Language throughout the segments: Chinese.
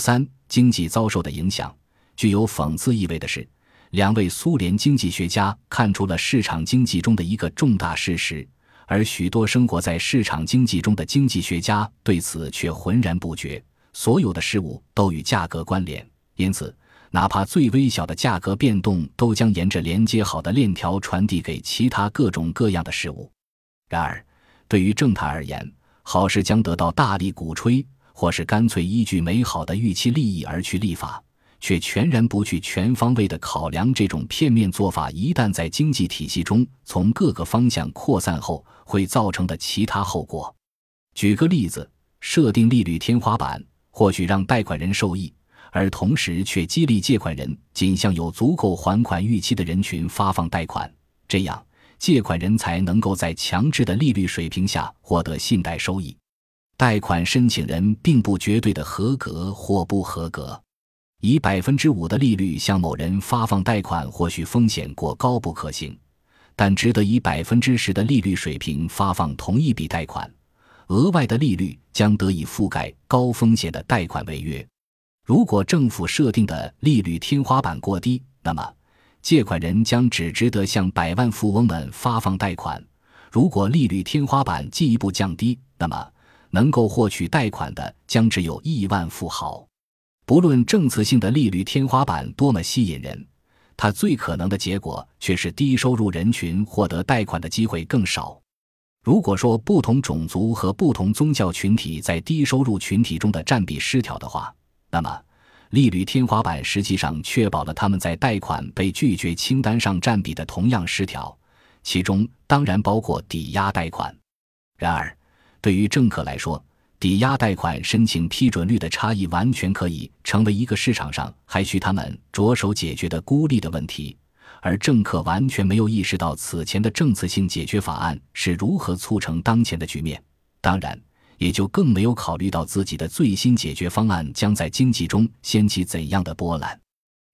三，经济遭受的影响。具有讽刺意味的是，两位苏联经济学家看出了市场经济中的一个重大事实，而许多生活在市场经济中的经济学家对此却浑然不觉。所有的事物都与价格关联，因此，哪怕最微小的价格变动，都将沿着连接好的链条传递给其他各种各样的事物。然而，对于政坛而言，好事将得到大力鼓吹，或是干脆依据美好的预期利益而去立法。却全然不去全方位的考量，这种片面做法一旦在经济体系中从各个方向扩散后会造成的其他后果。举个例子，设定利率天花板，或许让贷款人受益，而同时却激励借款人仅向有足够还款预期的人群发放贷款，这样借款人才能够在强制的利率水平下获得信贷收益。贷款申请人并不绝对的合格或不合格。以百分之五的利率向某人发放贷款，或许风险过高不可行，但值得以百分之十的利率水平发放同一笔贷款，额外的利率将得以覆盖高风险的贷款违约。如果政府设定的利率天花板过低，那么借款人将只值得向百万富翁们发放贷款；如果利率天花板进一步降低，那么能够获取贷款的将只有亿万富豪。不论政策性的利率天花板多么吸引人，它最可能的结果却是低收入人群获得贷款的机会更少。如果说不同种族和不同宗教群体在低收入群体中的占比失调的话，那么利率天花板实际上确保了他们在贷款被拒绝清单上占比的同样失调，其中当然包括抵押贷款。然而，对于政客来说，抵押贷款申请批准率的差异完全可以成为一个市场上还需他们着手解决的孤立的问题，而政客完全没有意识到此前的政策性解决法案是如何促成当前的局面，当然，也就更没有考虑到自己的最新解决方案将在经济中掀起怎样的波澜。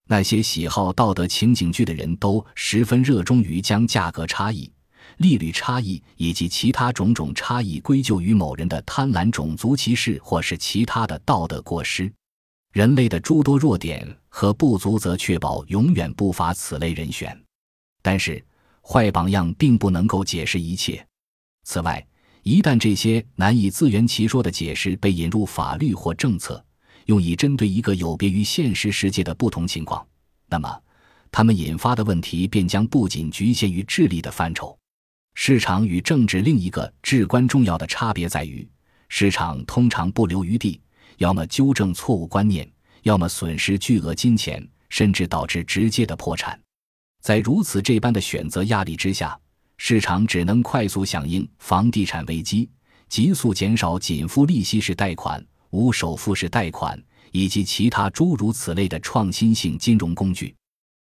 那些喜好道德情景剧的人都十分热衷于将价格差异。利率差异以及其他种种差异归咎于某人的贪婪、种族歧视或是其他的道德过失。人类的诸多弱点和不足，则确保永远不乏此类人选。但是，坏榜样并不能够解释一切。此外，一旦这些难以自圆其说的解释被引入法律或政策，用以针对一个有别于现实世界的不同情况，那么，他们引发的问题便将不仅局限于智力的范畴。市场与政治另一个至关重要的差别在于，市场通常不留余地，要么纠正错误观念，要么损失巨额金钱，甚至导致直接的破产。在如此这般的选择压力之下，市场只能快速响应房地产危机，急速减少仅付利息式贷款、无首付式贷款以及其他诸如此类的创新性金融工具。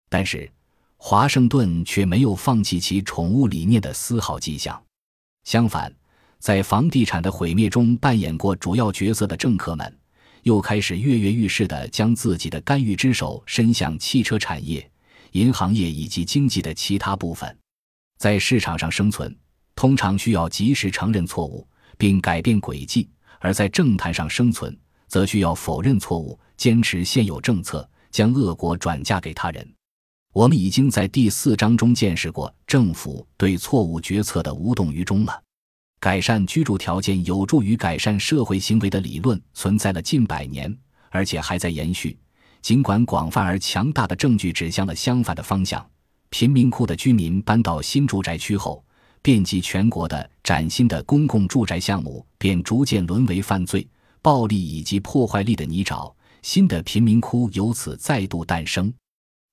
但是。华盛顿却没有放弃其宠物理念的丝毫迹象，相反，在房地产的毁灭中扮演过主要角色的政客们，又开始跃跃欲试地将自己的干预之手伸向汽车产业、银行业以及经济的其他部分。在市场上生存，通常需要及时承认错误并改变轨迹；而在政坛上生存，则需要否认错误，坚持现有政策，将恶果转嫁给他人。我们已经在第四章中见识过政府对错误决策的无动于衷了。改善居住条件有助于改善社会行为的理论存在了近百年，而且还在延续。尽管广泛而强大的证据指向了相反的方向，贫民窟的居民搬到新住宅区后，遍及全国的崭新的公共住宅项目便逐渐沦为犯罪、暴力以及破坏力的泥沼，新的贫民窟由此再度诞生。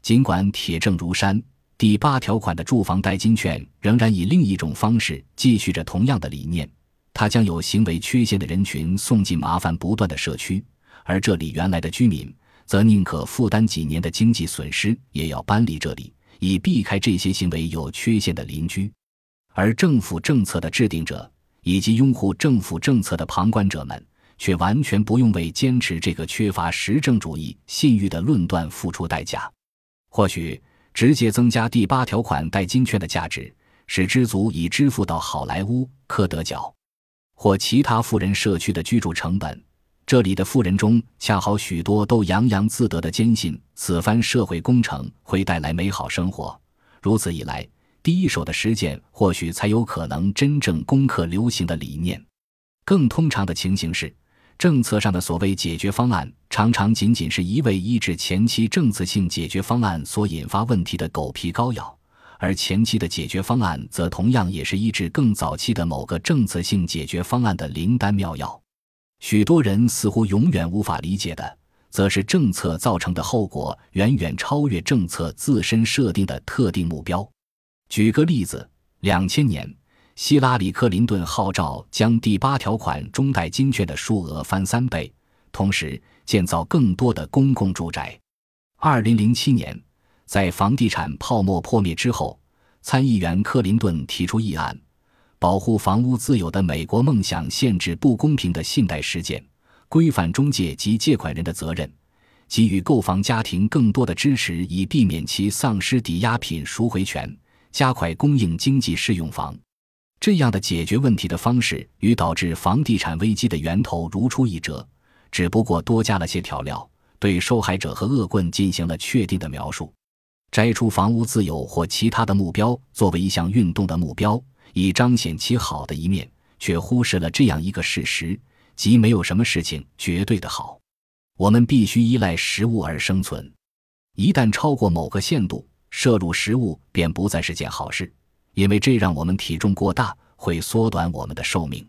尽管铁证如山，第八条款的住房代金券仍然以另一种方式继续着同样的理念。它将有行为缺陷的人群送进麻烦不断的社区，而这里原来的居民则宁可负担几年的经济损失，也要搬离这里，以避开这些行为有缺陷的邻居。而政府政策的制定者以及拥护政府政策的旁观者们，却完全不用为坚持这个缺乏实证主义信誉的论断付出代价。或许直接增加第八条款代金券的价值，使之足以支付到好莱坞、科德角或其他富人社区的居住成本，这里的富人中，恰好许多都洋洋自得地坚信此番社会工程会带来美好生活。如此一来，第一手的实践或许才有可能真正攻克流行的理念。更通常的情形是，政策上的所谓解决方案，常常仅仅是一味医治前期政策性解决方案所引发问题的狗皮膏药，而前期的解决方案则同样也是医治更早期的某个政策性解决方案的灵丹妙药。许多人似乎永远无法理解的，则是政策造成的后果远远超越政策自身设定的特定目标。举个例子，两千年，希拉里·克林顿号召将第八条款中贷金券的数额翻三倍，同时建造更多的公共住宅。二零零七年，在房地产泡沫破灭之后，参议员克林顿提出议案。保护房屋自有的美国梦想，限制不公平的信贷实践，规范中介及借款人的责任，给予购房家庭更多的支持，以避免其丧失抵押品赎回权，加快供应经济适用房。这样的解决问题的方式，与导致房地产危机的源头如出一辙，只不过多加了些调料，对受害者和恶棍进行了确定的描述。摘出房屋自有或其他的目标作为一项运动的目标。以彰显其好的一面，却忽视了这样一个事实：即没有什么事情绝对的好。我们必须依赖食物而生存。一旦超过某个限度，摄入食物便不再是件好事，因为这让我们体重过大，会缩短我们的寿命。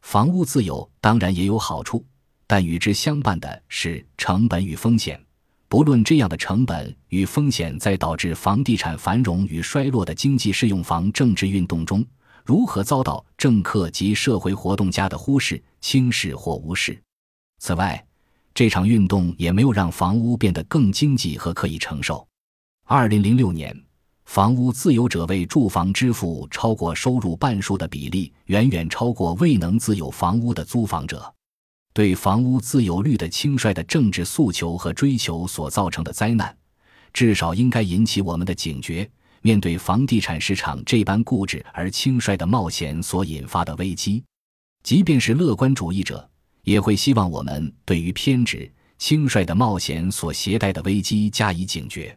房屋自由当然也有好处，但与之相伴的是成本与风险。不论这样的成本与风险在导致房地产繁荣与衰落的经济适用房政治运动中。如何遭到政客及社会活动家的忽视、轻视或无视？此外，这场运动也没有让房屋变得更经济和可以承受。二零零六年，房屋自有者为住房支付超过收入半数的比例，远远超过未能自有房屋的租房者。对房屋自有率的轻率的政治诉求和追求所造成的灾难，至少应该引起我们的警觉。面对房地产市场这般固执而轻率的冒险所引发的危机，即便是乐观主义者，也会希望我们对于偏执、轻率的冒险所携带的危机加以警觉。